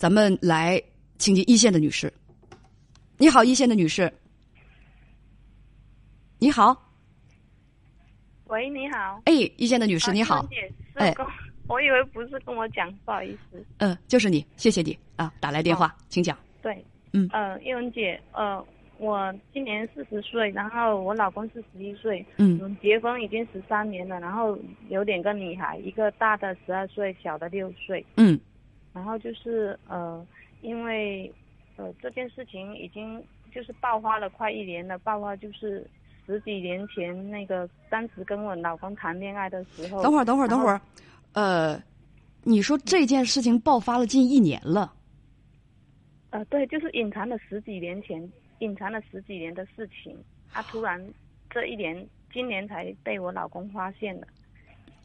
咱们来请进一线的女士。你好，一线的女士。你好，喂，你好。哎，一线的女士，你好。哎，我以为不是跟我讲，不好意思。嗯，就是你，谢谢你啊，打来电话，请讲。对，嗯，呃，叶文姐，呃，我今年四十岁，然后我老公是十一岁，嗯，结婚已经十三年了，然后有两个女孩，一个大的十二岁，小的六岁，嗯，然后就是呃，因为呃这件事情已经就是爆发了快一年了，爆发就是。十几年前，那个当时跟我老公谈恋爱的时候，等会儿，等会儿，等会儿，呃，你说这件事情爆发了近一年了？呃，对，就是隐藏了十几年前，隐藏了十几年的事情，他突然这一年，今年才被我老公发现了。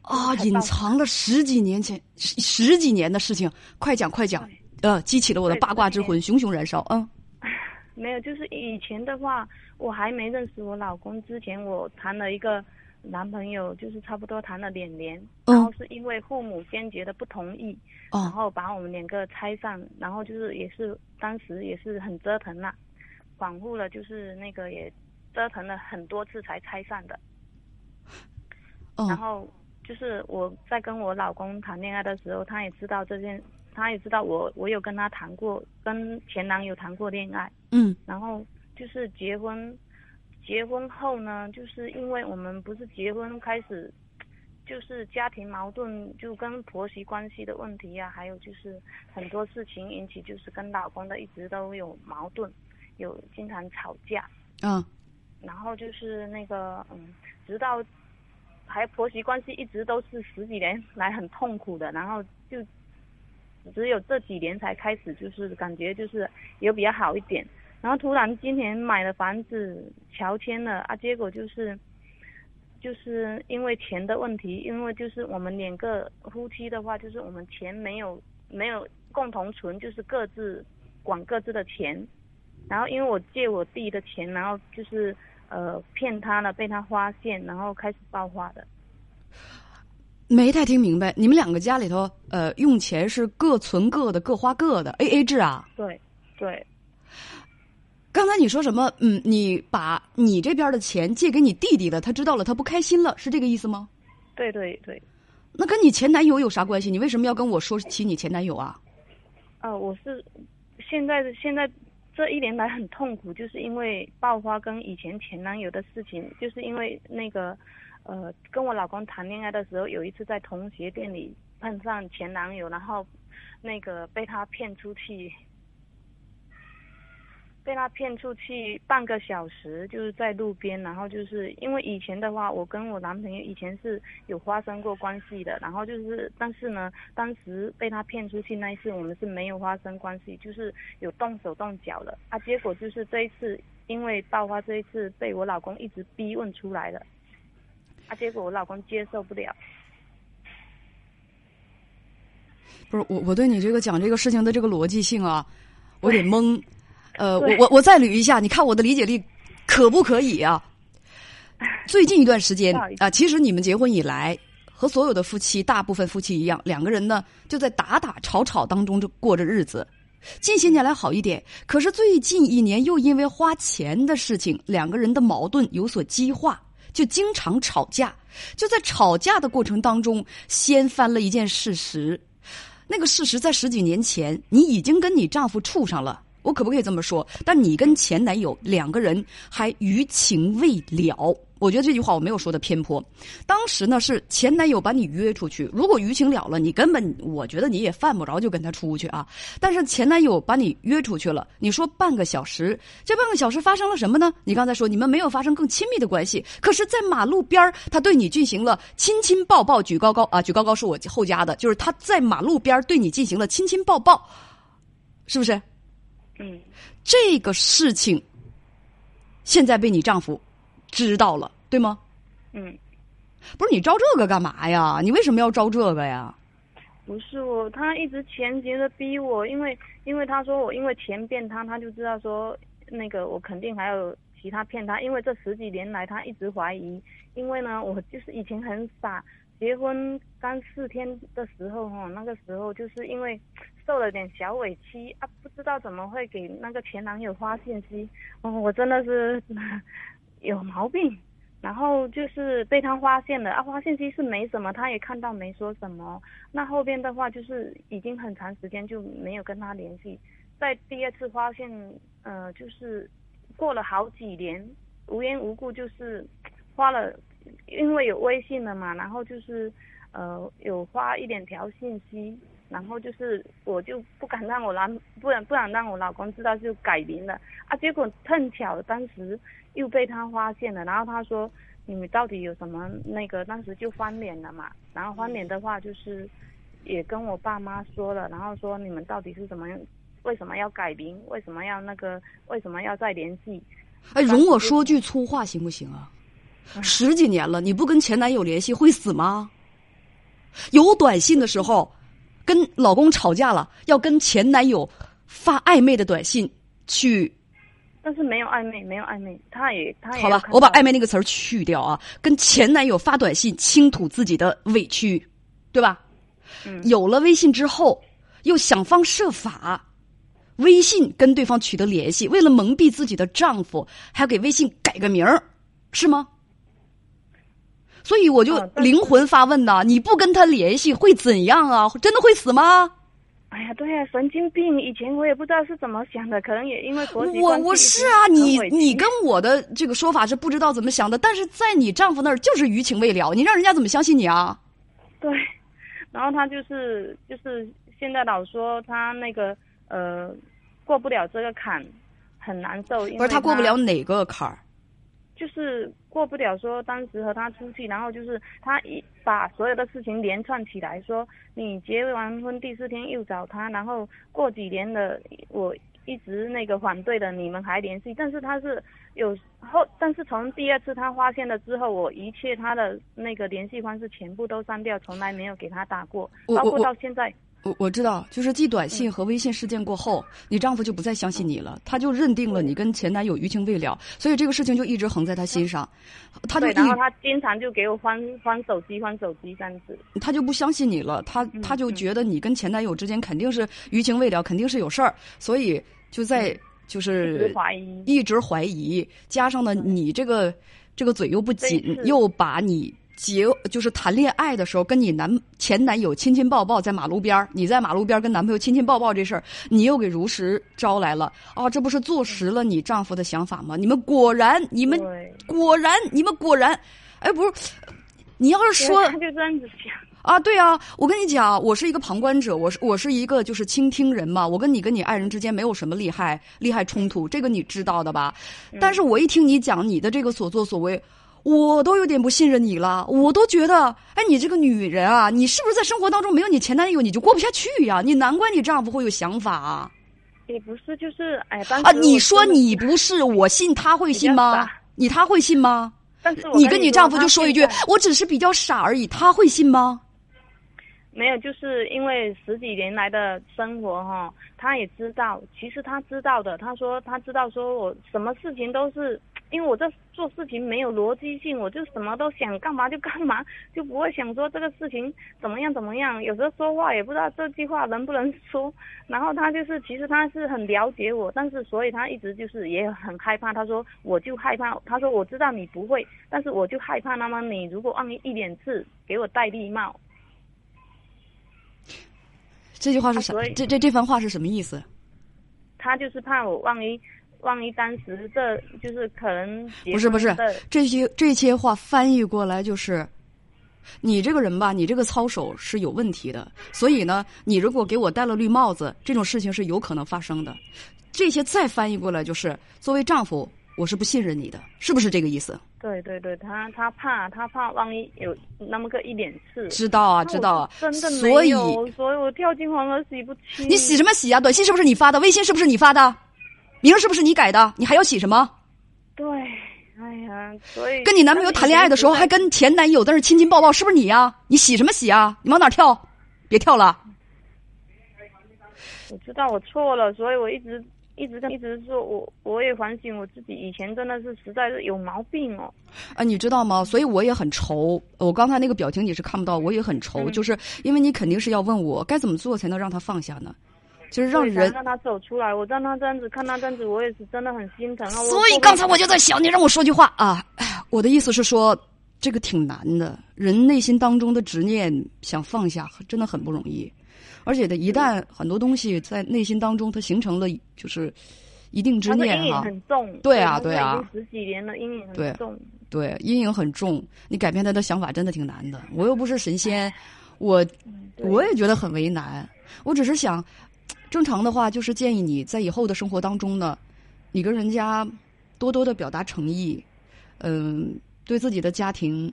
啊，隐藏了十几年前十十几年的事情，快讲快讲，呃，激起了我的八卦之魂，熊熊燃烧，嗯。没有，就是以前的话，我还没认识我老公之前，我谈了一个男朋友，就是差不多谈了两年，然后是因为父母坚决的不同意，然后把我们两个拆散，然后就是也是当时也是很折腾了，反复了就是那个也折腾了很多次才拆散的，然后就是我在跟我老公谈恋爱的时候，他也知道这件。他也知道我，我有跟他谈过，跟前男友谈过恋爱。嗯。然后就是结婚，结婚后呢，就是因为我们不是结婚开始，就是家庭矛盾，就跟婆媳关系的问题呀，还有就是很多事情引起，就是跟老公的一直都有矛盾，有经常吵架。嗯。然后就是那个嗯，直到还婆媳关系一直都是十几年来很痛苦的，然后就。只有这几年才开始，就是感觉就是有比较好一点，然后突然今年买了房子，乔迁了啊，结果就是，就是因为钱的问题，因为就是我们两个夫妻的话，就是我们钱没有没有共同存，就是各自管各自的钱，然后因为我借我弟的钱，然后就是呃骗他了，被他发现，然后开始爆发的。没太听明白，你们两个家里头，呃，用钱是各存各的，各花各的，A A 制啊？对，对。刚才你说什么？嗯，你把你这边的钱借给你弟弟了，他知道了，他不开心了，是这个意思吗？对对对。那跟你前男友有啥关系？你为什么要跟我说起你前男友啊？呃，我是现在的现在这一年来很痛苦，就是因为爆发跟以前前男友的事情，就是因为那个。呃，跟我老公谈恋爱的时候，有一次在同学店里碰上前男友，然后那个被他骗出去，被他骗出去半个小时，就是在路边，然后就是因为以前的话，我跟我男朋友以前是有发生过关系的，然后就是但是呢，当时被他骗出去那一次，我们是没有发生关系，就是有动手动脚的啊，结果就是这一次因为爆发这一次被我老公一直逼问出来了。啊！结果我老公接受不了。不是我，我对你这个讲这个事情的这个逻辑性啊，我得懵。呃，我我我再捋一下，你看我的理解力可不可以啊？最近一段时间啊，其实你们结婚以来，和所有的夫妻，大部分夫妻一样，两个人呢就在打打吵吵当中就过着日子。近些年来好一点，可是最近一年又因为花钱的事情，两个人的矛盾有所激化。就经常吵架，就在吵架的过程当中，掀翻了一件事实。那个事实在十几年前，你已经跟你丈夫处上了。我可不可以这么说？但你跟前男友两个人还余情未了。我觉得这句话我没有说的偏颇。当时呢是前男友把你约出去，如果余情了了，你根本我觉得你也犯不着就跟他出去啊。但是前男友把你约出去了，你说半个小时，这半个小时发生了什么呢？你刚才说你们没有发生更亲密的关系，可是，在马路边他对你进行了亲亲抱抱举高高啊，举高高是我后加的，就是他在马路边对你进行了亲亲抱抱，是不是？嗯，这个事情现在被你丈夫知道了，对吗？嗯，不是你招这个干嘛呀？你为什么要招这个呀？不是我，他一直前节的逼我，因为因为他说我因为钱骗他，他就知道说那个我肯定还有其他骗他，因为这十几年来他一直怀疑，因为呢我就是以前很傻，结婚刚四天的时候哈，那个时候就是因为受了点小委屈啊，不知道怎么会给那个前男友发信息，哦，我真的是 有毛病。然后就是被他发现了啊，发信息是没什么，他也看到没说什么。那后边的话就是已经很长时间就没有跟他联系，在第二次发现，呃，就是过了好几年，无缘无故就是 发了，因为有微信了嘛，然后就是呃有发一两条信息，然后就是我就不敢让我男，不然不然让我老公知道就改名了啊，结果碰巧当时。又被他发现了，然后他说：“你们到底有什么那个？”当时就翻脸了嘛。然后翻脸的话，就是也跟我爸妈说了，然后说你们到底是怎么样？为什么要改名？为什么要那个？为什么要再联系？哎，容我说句粗话行不行啊？十几年了，你不跟前男友联系会死吗？有短信的时候，跟老公吵架了，要跟前男友发暧昧的短信去。但是没有暧昧，没有暧昧，他也他也好吧，我把暧昧那个词儿去掉啊。跟前男友发短信倾吐自己的委屈，对吧？嗯。有了微信之后，又想方设法，微信跟对方取得联系，为了蒙蔽自己的丈夫，还要给微信改个名儿，是吗？所以我就灵魂发问呐：你不跟他联系会怎样啊？真的会死吗？哎呀，对呀，神经病！以前我也不知道是怎么想的，可能也因为婆媳我我是啊，你你跟我的这个说法是不知道怎么想的，但是在你丈夫那儿就是余情未了，你让人家怎么相信你啊？对，然后他就是就是现在老说他那个呃过不了这个坎，很难受。不是他过不了哪个坎儿？就是过不了，说当时和他出去，然后就是他一把所有的事情连串起来，说你结完婚第四天又找他，然后过几年了，我一直那个反对的，你们还联系，但是他是有后，但是从第二次他发现了之后，我一切他的那个联系方式全部都删掉，从来没有给他打过，包括到现在。我我知道，就是继短信和微信事件过后，你丈夫就不再相信你了，他就认定了你跟前男友余情未了，所以这个事情就一直横在他心上。他就然后他经常就给我换换手机，换手机这样子。他就不相信你了，他他就觉得你跟前男友之间肯定是余情未了，肯定是有事儿，所以就在就是怀疑，一直怀疑，加上呢你这个这个嘴又不紧，又把你。结就是谈恋爱的时候，跟你男前男友亲亲抱抱在马路边你在马路边跟男朋友亲亲抱抱这事儿，你又给如实招来了啊！这不是坐实了你丈夫的想法吗？你们果然，你们果然，你们果然，哎，不是，你要是说他就这样子想啊？对啊，我跟你讲，我是一个旁观者，我是我是一个就是倾听人嘛。我跟你跟你爱人之间没有什么利害利害冲突，这个你知道的吧？但是我一听你讲你的这个所作所为。我都有点不信任你了，我都觉得，哎，你这个女人啊，你是不是在生活当中没有你前男友你就过不下去呀？你难怪你丈夫会有想法啊。也不是，就是哎，啊，你说你不是，我信他会信吗？你他会信吗？但是你跟你丈夫就说一句，我只是比较傻而已，他会信吗？没有，就是因为十几年来的生活哈，他也知道，其实他知道的，他说他知道，说我什么事情都是。因为我这做事情没有逻辑性，我就什么都想干嘛就干嘛，就不会想说这个事情怎么样怎么样。有时候说话也不知道这句话能不能说。然后他就是，其实他是很了解我，但是所以他一直就是也很害怕。他说我就害怕，他说我知道你不会，但是我就害怕。那么你如果万一一脸刺给我戴绿帽，这句话是什？这这这番话是什么意思？他就是怕我万一。万一当时这就是可能不是不是这些这些话翻译过来就是，你这个人吧，你这个操守是有问题的。所以呢，你如果给我戴了绿帽子，这种事情是有可能发生的。这些再翻译过来就是，作为丈夫，我是不信任你的，是不是这个意思？对对对，他他怕他怕万一有那么个一点事。知道啊，知道啊，真的所以所以我跳进黄河洗不清。你洗什么洗啊？短信是不是你发的？微信是不是你发的？名是不是你改的？你还要洗什么？对，哎呀，所以跟你男朋友谈恋爱的时候还跟前男友在那亲亲抱抱，是不是你呀？你洗什么洗啊？你往哪跳？别跳了！我知道我错了，所以我一直一直跟一直说，我我也反省我自己，以前真的是实在是有毛病哦。啊，你知道吗？所以我也很愁。我刚才那个表情你是看不到，我也很愁，就是因为你肯定是要问我该怎么做才能让他放下呢？就是让人让他走出来。我让他这样子看他这样子，我也是真的很心疼啊。所以刚才我就在想，你让我说句话啊，我的意思是说，这个挺难的，人内心当中的执念想放下，真的很不容易。而且的，一旦很多东西在内心当中，它形成了就是一定执念哈，很重。对啊，对啊，十几年了，阴影很重。对，阴影很重，你改变他的想法真的挺难的。我又不是神仙，我我也觉得很为难。我只是想，正常的话就是建议你在以后的生活当中呢，你跟人家多多的表达诚意，嗯，对自己的家庭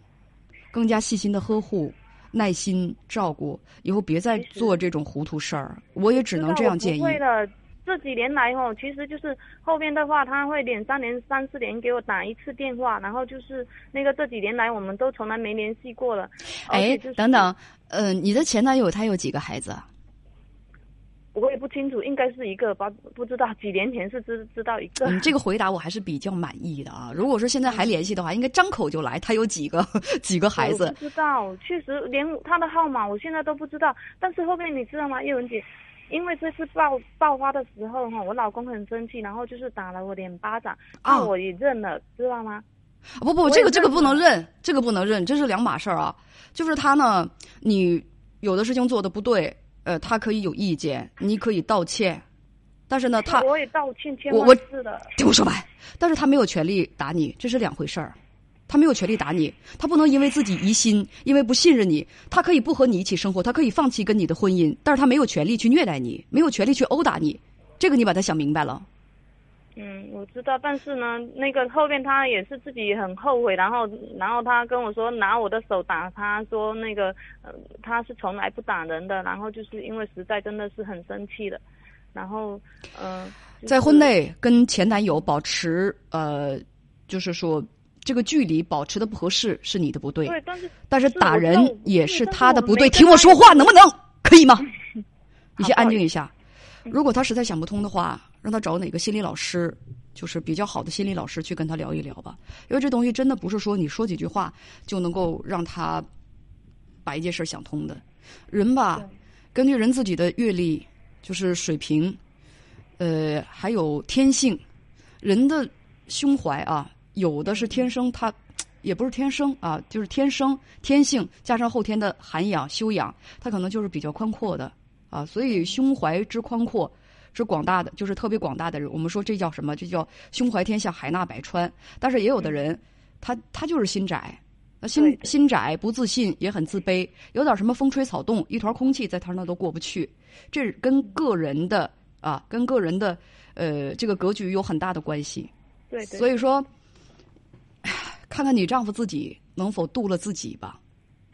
更加细心的呵护、耐心照顾，以后别再做这种糊涂事儿。我也只能这样建议。这几年来哦，其实就是后面的话，他会两三年、三四年给我打一次电话，然后就是那个这几年来，我们都从来没联系过了。哎，等等，呃，你的前男友他有几个孩子？我也不清楚，应该是一个吧，不知道。几年前是知知道一个。嗯，这个回答我还是比较满意的啊。如果说现在还联系的话，应该张口就来。他有几个 几个孩子？不知道，确实连他的号码我现在都不知道。但是后面你知道吗，叶文姐？因为这次爆爆发的时候哈，我老公很生气，然后就是打了我两巴掌，啊，我也认了，知道吗？不不，这个这个不能认，这个不能认，这是两码事儿啊。就是他呢，你有的事情做的不对，呃，他可以有意见，你可以道歉，但是呢，他我也道歉，我我的，听我说完，但是他没有权利打你，这是两回事儿。他没有权利打你，他不能因为自己疑心，因为不信任你，他可以不和你一起生活，他可以放弃跟你的婚姻，但是他没有权利去虐待你，没有权利去殴打你，这个你把他想明白了。嗯，我知道，但是呢，那个后面他也是自己很后悔，然后，然后他跟我说拿我的手打他，说那个，呃，他是从来不打人的，然后就是因为实在真的是很生气的，然后，嗯，在婚内跟前男友保持，呃，就是说。这个距离保持的不合适是你的不对，对，但是但是打人也是他的不对，听我说话能不能可以吗？你先安静一下。如果他实在想不通的话，让他找哪个心理老师，就是比较好的心理老师去跟他聊一聊吧。因为这东西真的不是说你说几句话就能够让他把一件事想通的。人吧，根据人自己的阅历、就是水平，呃，还有天性，人的胸怀啊。有的是天生，他也不是天生啊，就是天生天性加上后天的涵养修养，他可能就是比较宽阔的啊。所以胸怀之宽阔之广大的，就是特别广大的人。我们说这叫什么？这叫胸怀天下，海纳百川。但是也有的人，他他就是心窄，心心窄不自信，也很自卑，有点什么风吹草动，一团空气在他那都过不去。这跟个人的啊，跟个人的呃这个格局有很大的关系。对，所以说。看看你丈夫自己能否度了自己吧，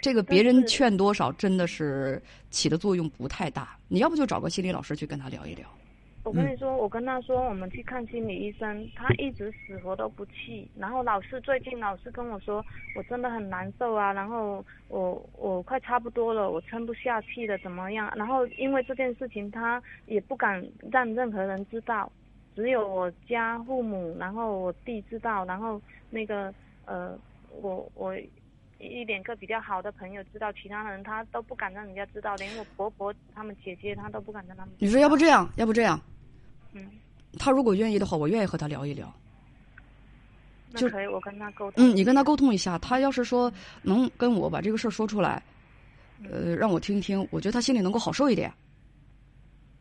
这个别人劝多少真的是起的作用不太大。你要不就找个心理老师去跟他聊一聊。我跟你说，我跟他说我们去看心理医生，他一直死活都不去。然后老是最近老是跟我说，我真的很难受啊。然后我我快差不多了，我撑不下去了，怎么样？然后因为这件事情，他也不敢让任何人知道，只有我家父母，然后我弟知道，然后那个。呃，我我一两个比较好的朋友知道，其他人他都不敢让人家知道，连我婆婆他们姐姐他都不敢让他们。你说要不这样，要不这样？嗯。他如果愿意的话，我愿意和他聊一聊。就可以，我跟他沟通。嗯，你跟他沟通一下，他要是说能跟我把这个事儿说出来，呃，让我听一听，我觉得他心里能够好受一点。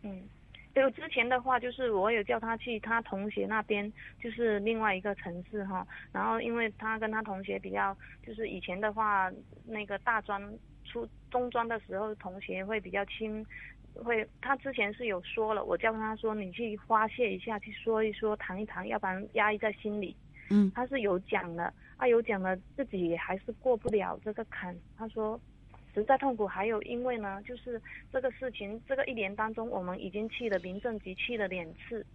嗯。就之前的话，就是我有叫他去他同学那边，就是另外一个城市哈。然后因为他跟他同学比较，就是以前的话，那个大专、初中专的时候，同学会比较亲，会他之前是有说了，我叫他说你去发泄一下，去说一说，谈一谈，要不然压抑在心里。嗯。他是有讲的，他有讲了，自己还是过不了这个坎。他说。实在痛苦，还有因为呢，就是这个事情，这个一年当中，我们已经去了民政局，去了两次，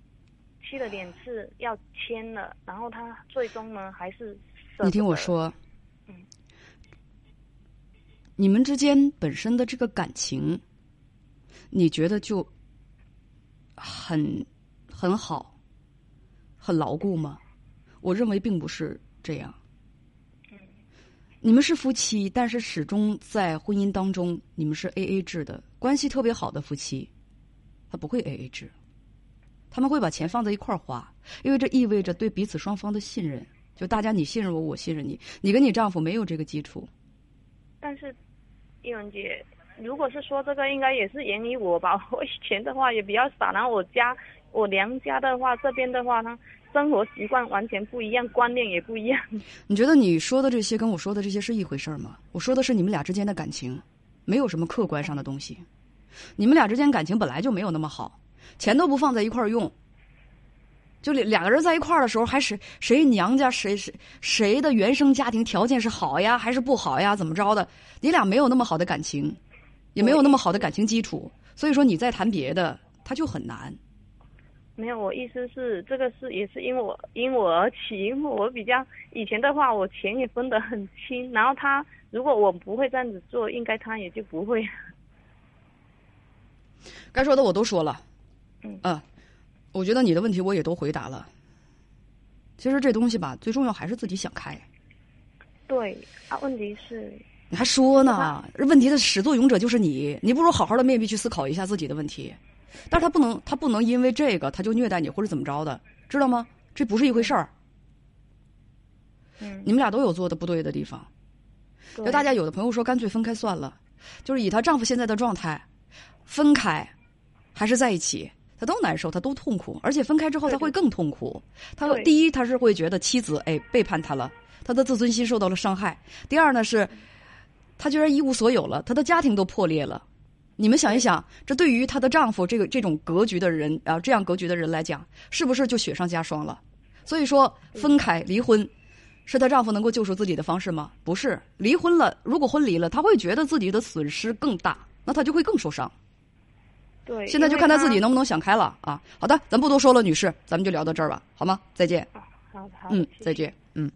去了两次要签了，然后他最终呢还是你听我说，嗯，你们之间本身的这个感情，你觉得就很很好，很牢固吗？我认为并不是这样。你们是夫妻，但是始终在婚姻当中，你们是 A A 制的关系，特别好的夫妻，他不会 A A 制，他们会把钱放在一块儿花，因为这意味着对彼此双方的信任。就大家你信任我，我信任你。你跟你丈夫没有这个基础，但是，英文姐，如果是说这个，应该也是源于我吧。我以前的话也比较傻，然后我家我娘家的话，这边的话呢，生活习惯完全不一样，观念也不一样。你觉得你说的这些跟我说的这些是一回事吗？我说的是你们俩之间的感情，没有什么客观上的东西。你们俩之间感情本来就没有那么好，钱都不放在一块儿用。就两两个人在一块儿的时候，还是谁娘家谁谁谁的原生家庭条件是好呀，还是不好呀？怎么着的？你俩没有那么好的感情，也没有那么好的感情基础，所以说你再谈别的，他就很难。没有，我意思是这个是也是因为我因我而起，因为我比较以前的话，我钱也分得很清，然后他如果我不会这样子做，应该他也就不会。该说的我都说了，嗯啊，我觉得你的问题我也都回答了。其实这东西吧，最重要还是自己想开。对啊，问题是你还说呢？问题的始作俑者就是你，你不如好好的面壁去思考一下自己的问题。但是他不能，他不能因为这个他就虐待你或者怎么着的，知道吗？这不是一回事儿。嗯，你们俩都有做的不对的地方。就大家有的朋友说，干脆分开算了。就是以她丈夫现在的状态，分开还是在一起，她都难受，她都痛苦，而且分开之后她会更痛苦。她对第一，她是会觉得妻子哎背叛她了，她的自尊心受到了伤害；第二呢是，她居然一无所有了，她的家庭都破裂了。你们想一想，这对于她的丈夫这个这种格局的人啊，这样格局的人来讲，是不是就雪上加霜了？所以说，分开离婚，是她丈夫能够救赎自己的方式吗？不是，离婚了，如果婚离了，她会觉得自己的损失更大，那她就会更受伤。对，现在就看她自己能不能想开了啊！好的，咱不多说了，女士，咱们就聊到这儿吧，好吗？再见。好好，嗯，再见。嗯。